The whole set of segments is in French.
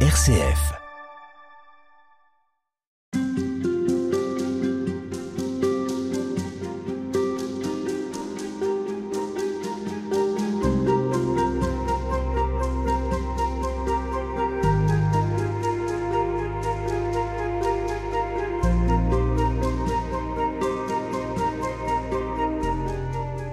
RCF.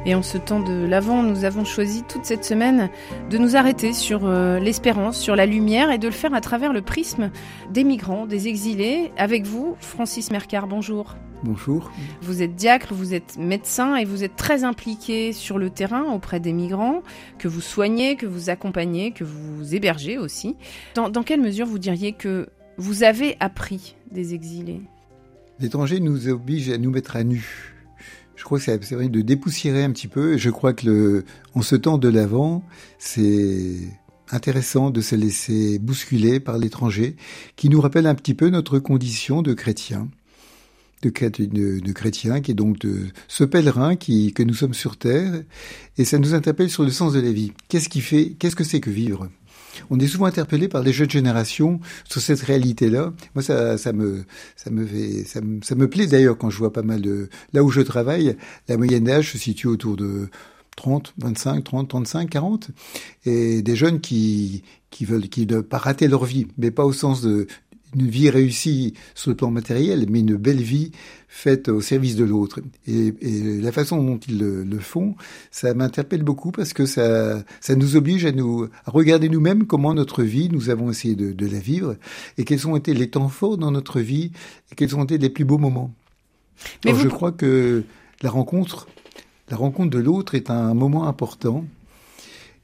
Et en ce temps de l'Avent, nous avons choisi toute cette semaine de nous arrêter sur euh, l'espérance, sur la lumière et de le faire à travers le prisme des migrants, des exilés. Avec vous, Francis Mercard, bonjour. Bonjour. Vous êtes diacre, vous êtes médecin et vous êtes très impliqué sur le terrain auprès des migrants, que vous soignez, que vous accompagnez, que vous hébergez aussi. Dans, dans quelle mesure vous diriez que vous avez appris des exilés? L'étranger nous oblige à nous mettre à nu je crois que c'est vrai de dépoussiérer un petit peu. Je crois que le, en ce temps de l'avant, c'est intéressant de se laisser bousculer par l'étranger, qui nous rappelle un petit peu notre condition de chrétien. De, de, de chrétien, qui est donc de ce pèlerin qui, que nous sommes sur terre, et ça nous interpelle sur le sens de la vie. Qu'est-ce qui fait, qu'est-ce que c'est que vivre? On est souvent interpellé par les jeunes générations sur cette réalité-là. Moi, ça, me, ça me fait, ça me, ça me plaît d'ailleurs quand je vois pas mal de, là où je travaille, la moyenne d'âge se situe autour de 30, 25, 30, 35, 40, et des jeunes qui, qui veulent, qui ne pas rater leur vie, mais pas au sens de, une vie réussie sur le plan matériel, mais une belle vie faite au service de l'autre. Et, la façon dont ils le, font, ça m'interpelle beaucoup parce que ça, ça nous oblige à nous à regarder nous-mêmes comment notre vie, nous avons essayé de, de, la vivre, et quels ont été les temps forts dans notre vie, et quels ont été les plus beaux moments. Mais je crois que la rencontre, la rencontre de l'autre est un moment important.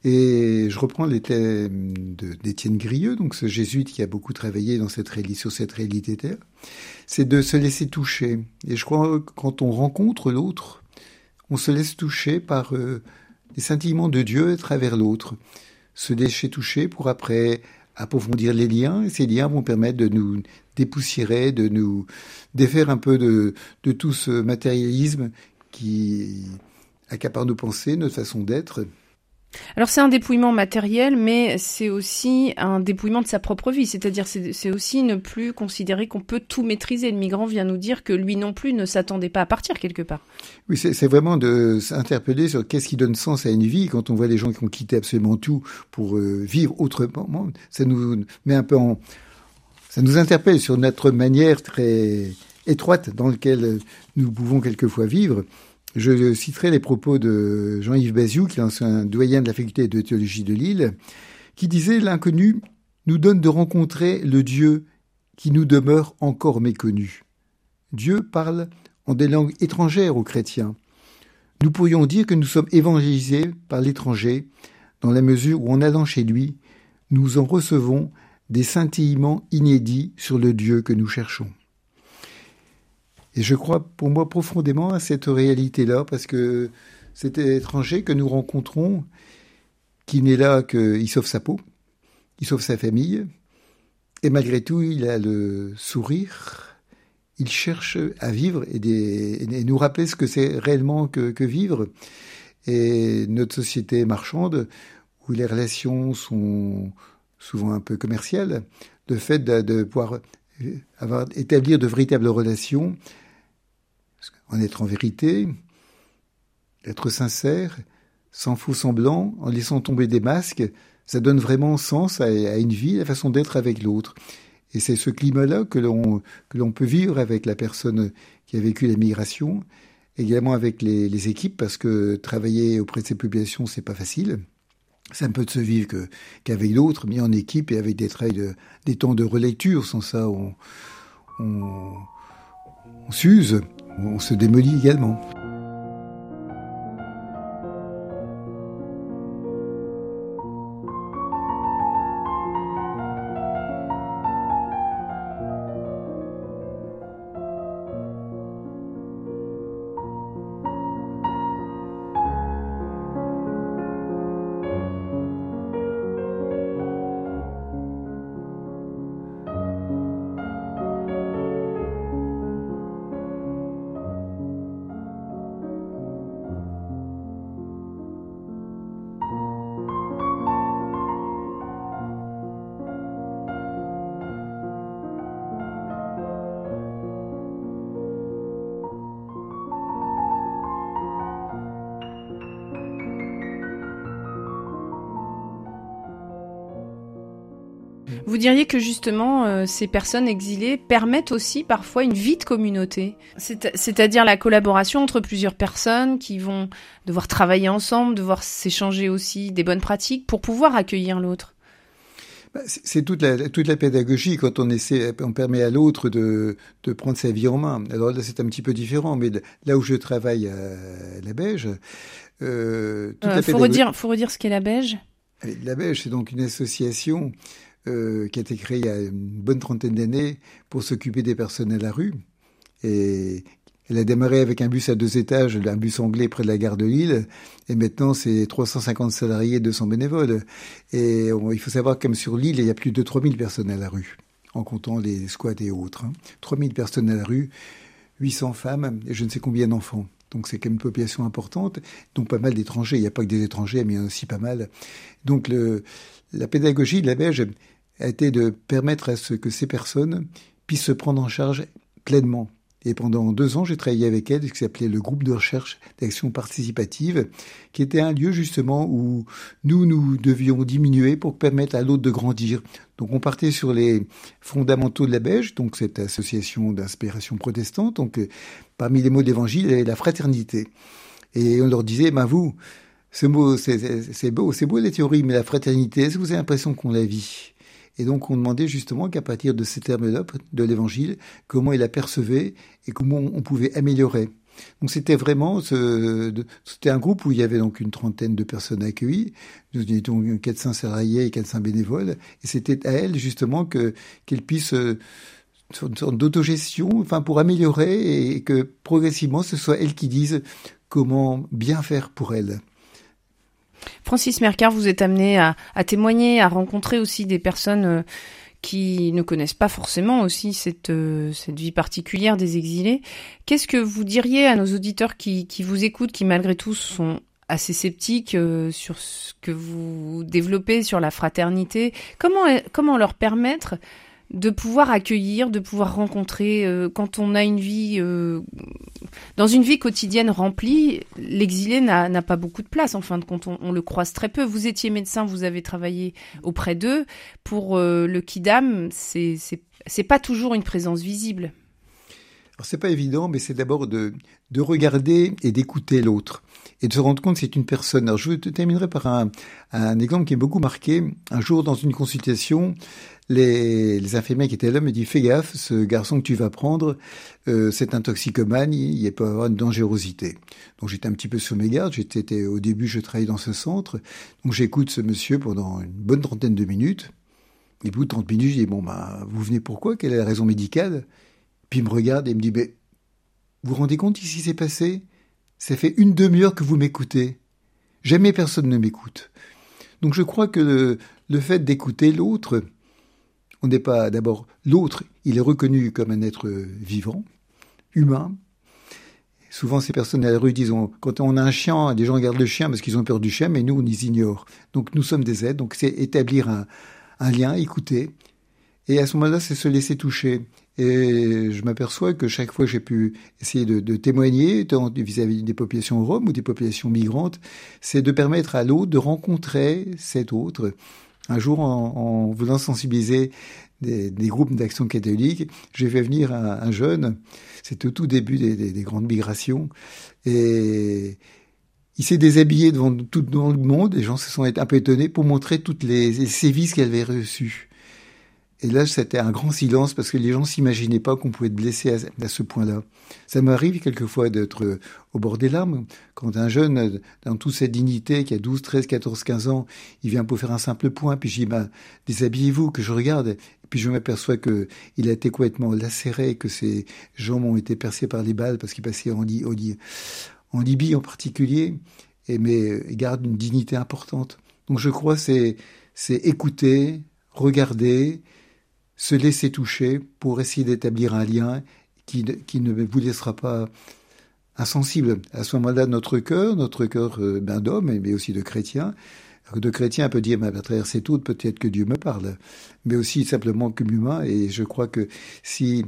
Et je reprends les thèmes d'Étienne Grieux, donc ce jésuite qui a beaucoup travaillé dans cette, sur cette réalité terre, c'est de se laisser toucher. Et je crois que quand on rencontre l'autre, on se laisse toucher par euh, les scintillements de Dieu à travers l'autre. Se laisser toucher pour après approfondir les liens, et ces liens vont permettre de nous dépoussiérer, de nous défaire un peu de, de tout ce matérialisme qui accapare nos pensées, notre façon d'être. Alors c'est un dépouillement matériel, mais c'est aussi un dépouillement de sa propre vie. C'est-à-dire c'est aussi ne plus considérer qu'on peut tout maîtriser. Le migrant vient nous dire que lui non plus ne s'attendait pas à partir quelque part. Oui, c'est vraiment de s'interpeller sur qu'est-ce qui donne sens à une vie. Quand on voit les gens qui ont quitté absolument tout pour euh, vivre autrement, ça nous met un peu. Ça nous interpelle sur notre manière très étroite dans laquelle nous pouvons quelquefois vivre. Je citerai les propos de Jean-Yves Baziou, qui est un doyen de la faculté de théologie de Lille, qui disait L'inconnu nous donne de rencontrer le Dieu qui nous demeure encore méconnu. Dieu parle en des langues étrangères aux chrétiens. Nous pourrions dire que nous sommes évangélisés par l'étranger, dans la mesure où en allant chez lui, nous en recevons des scintillements inédits sur le Dieu que nous cherchons. Et je crois pour moi profondément à cette réalité-là, parce que cet étranger que nous rencontrons, qui n'est là qu'il sauve sa peau, il sauve sa famille, et malgré tout, il a le sourire, il cherche à vivre et, nous rappeler ce que c'est réellement que, vivre. Et notre société marchande, où les relations sont souvent un peu commerciales, le fait de pouvoir avoir, établir de véritables relations, en être en vérité, être sincère, sans faux semblant, en laissant tomber des masques, ça donne vraiment sens à, une vie, la façon d'être avec l'autre. Et c'est ce climat-là que l'on peut vivre avec la personne qui a vécu la migration, également avec les, équipes, parce que travailler auprès de ces populations, c'est pas facile. C'est un peu de se vivre qu'avec d'autres, mais en équipe et avec des, des temps de relecture. Sans ça, on, on, on s'use on se démolit également. Vous diriez que justement, euh, ces personnes exilées permettent aussi parfois une vie de communauté, c'est-à-dire la collaboration entre plusieurs personnes qui vont devoir travailler ensemble, devoir s'échanger aussi des bonnes pratiques pour pouvoir accueillir l'autre. Bah, c'est toute la, toute la pédagogie quand on essaie, on permet à l'autre de, de prendre sa vie en main. Alors là, c'est un petit peu différent, mais là où je travaille à la Beige, euh, toute euh, faut redire, faut redire ce qu'est la Beige. La Beige, c'est donc une association euh, qui a été créée il y a une bonne trentaine d'années pour s'occuper des personnes à la rue et elle a démarré avec un bus à deux étages, un bus anglais près de la gare de Lille, et maintenant c'est 350 salariés, 200 bénévoles. Et il faut savoir comme sur l'île, il y a plus de 3000 personnes à la rue, en comptant les squats et autres. 3000 hein. personnes à la rue, 800 femmes et je ne sais combien d'enfants. Donc c'est quand même une population importante, donc pas mal d'étrangers. Il n'y a pas que des étrangers, mais il y en a aussi pas mal. Donc la pédagogie de la Belge a été de permettre à ce que ces personnes puissent se prendre en charge pleinement et pendant deux ans, j'ai travaillé avec elle, ce qui s'appelait le groupe de recherche d'action participative, qui était un lieu justement où nous, nous devions diminuer pour permettre à l'autre de grandir. Donc on partait sur les fondamentaux de la Belge, donc cette association d'inspiration protestante. Donc euh, parmi les mots de l'évangile, il y avait la fraternité. Et on leur disait, ben vous, ce mot, c'est beau, c'est beau les théories, mais la fraternité, est-ce que vous avez l'impression qu'on la vit? Et donc on demandait justement qu'à partir de ces termes-là de l'Évangile, comment il apercevait et comment on pouvait améliorer. Donc c'était vraiment, c'était un groupe où il y avait donc une trentaine de personnes accueillies. Nous étions 400 salariés et 400 bénévoles. Et c'était à elles justement que qu'elles puissent euh, une sorte d'autogestion, enfin pour améliorer et que progressivement ce soit elles qui disent comment bien faire pour elles. Francis Mercard, vous êtes amené à, témoigner, à rencontrer aussi des personnes euh, qui ne connaissent pas forcément aussi cette, euh, cette vie particulière des exilés. Qu'est-ce que vous diriez à nos auditeurs qui, vous écoutent, qui malgré tout sont assez sceptiques euh, sur ce que vous développez sur la fraternité? Comment leur permettre de pouvoir accueillir, de pouvoir rencontrer. Euh, quand on a une vie, euh, dans une vie quotidienne remplie, l'exilé n'a pas beaucoup de place. En fin de compte, on, le croise très peu. Vous étiez médecin, vous avez travaillé auprès d'eux. Pour euh, le Kidam, c'est pas toujours une présence visible. Alors c'est pas évident, mais c'est d'abord de regarder et d'écouter l'autre et de se rendre compte que c'est une personne. Alors je terminerai par un, un exemple qui est beaucoup marqué. Un jour dans une consultation, les, les, infirmiers qui étaient là me disent fais gaffe, ce garçon que tu vas prendre, euh, c'est un toxicomane, il, peut avoir une dangerosité. Donc j'étais un petit peu sur mes gardes. J'étais au début, je travaillais dans ce centre, donc j'écoute ce monsieur pendant une bonne trentaine de minutes. Et bout de 30 minutes, je dis bon bah vous venez pourquoi Quelle est la raison médicale? Puis il me regarde et me dit mais vous vous rendez compte ce qui s'est passé? Ça fait une demi-heure que vous m'écoutez. Jamais personne ne m'écoute. Donc je crois que le fait d'écouter l'autre, on n'est pas d'abord l'autre, il est reconnu comme un être vivant, humain. Souvent, ces personnes à la rue disent quand on a un chien, des gens regardent le chien parce qu'ils ont peur du chien, mais nous, on les ignore. Donc, nous sommes des êtres. Donc, c'est établir un, lien, écouter. Et à ce moment-là, c'est se laisser toucher. Et je m'aperçois que chaque fois que j'ai pu essayer de, témoigner vis-à-vis des populations roms ou des populations migrantes, c'est de permettre à l'autre de rencontrer cet autre. Un jour, en, voulant sensibiliser des, groupes d'action catholique, j'ai fait venir un, jeune, c'était au tout début des, grandes migrations, et il s'est déshabillé devant tout le monde, les gens se sont un peu étonnés pour montrer toutes les, les sévices qu'elle avait reçus. Et là, c'était un grand silence parce que les gens s'imaginaient pas qu'on pouvait être blessé à, ce point-là. Ça m'arrive quelquefois d'être au bord des larmes. Quand un jeune, dans toute sa dignité, qui a 12, 13, 14, 15 ans, il vient pour faire un simple point, puis je dis, bah, déshabillez-vous, que je regarde. Et puis je m'aperçois que il a été complètement lacéré, que ses jambes ont été percées par les balles parce qu'il passait en, en Libye en particulier. Mais il garde une dignité importante. Donc je crois c'est c'est écouter, regarder, se laisser toucher pour essayer d'établir un lien qui, qui, ne vous laissera pas insensible. À ce moment-là, notre cœur, notre cœur euh, ben, d'homme, mais aussi de chrétien, de chrétien peut dire, mais à travers ces tout, peut-être que Dieu me parle, mais aussi simplement comme humain. Et je crois que si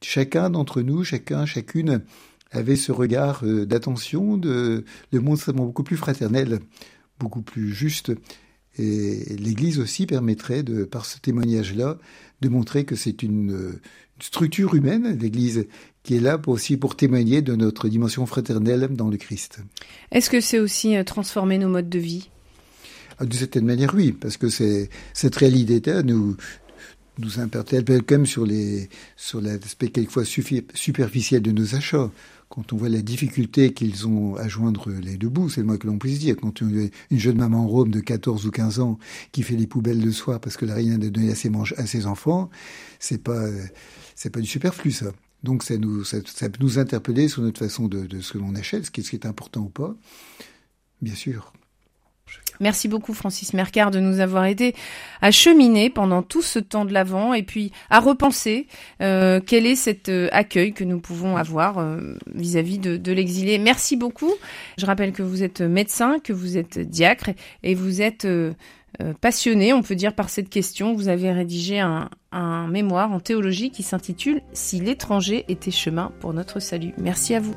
chacun d'entre nous, chacun, chacune, avait ce regard euh, d'attention, le monde serait beaucoup plus fraternel, beaucoup plus juste, Et l'Église aussi permettrait, de, par ce témoignage-là, de montrer que c'est une, structure humaine, l'Église, qui est là pour aussi pour témoigner de notre dimension fraternelle dans le Christ. Est-ce que c'est aussi euh, transformer nos modes de vie? Ah, De certaine manière, oui, parce que cette réalité nous nous interpelle quand même sur les sur l'aspect quelquefois superficiel de nos achats quand on voit la difficulté qu'ils ont à joindre les deux bouts, c'est le moins que l'on puisse dire. Quand une, jeune maman Rome de 14 ou 15 ans qui fait les poubelles le soir parce que la rien donné à ses, à ses enfants, c'est pas, c'est pas du superflu, ça. Donc ça nous, ça, peut nous interpeller sur notre façon de, de ce que l'on achète, ce qui est important ou pas. Bien sûr. Merci beaucoup Francis Mercard de nous avoir aidé à cheminer pendant tout ce temps de l'avant et puis à repenser euh, quel est cet euh, accueil que nous pouvons avoir euh, vis-à-vis de, l'exilé. Merci beaucoup. Je rappelle que vous êtes médecin, que vous êtes diacre et vous êtes passionné, on peut dire, par cette question. Vous avez rédigé un mémoire en théologie qui s'intitule Si l'étranger était chemin pour notre salut. Merci à vous.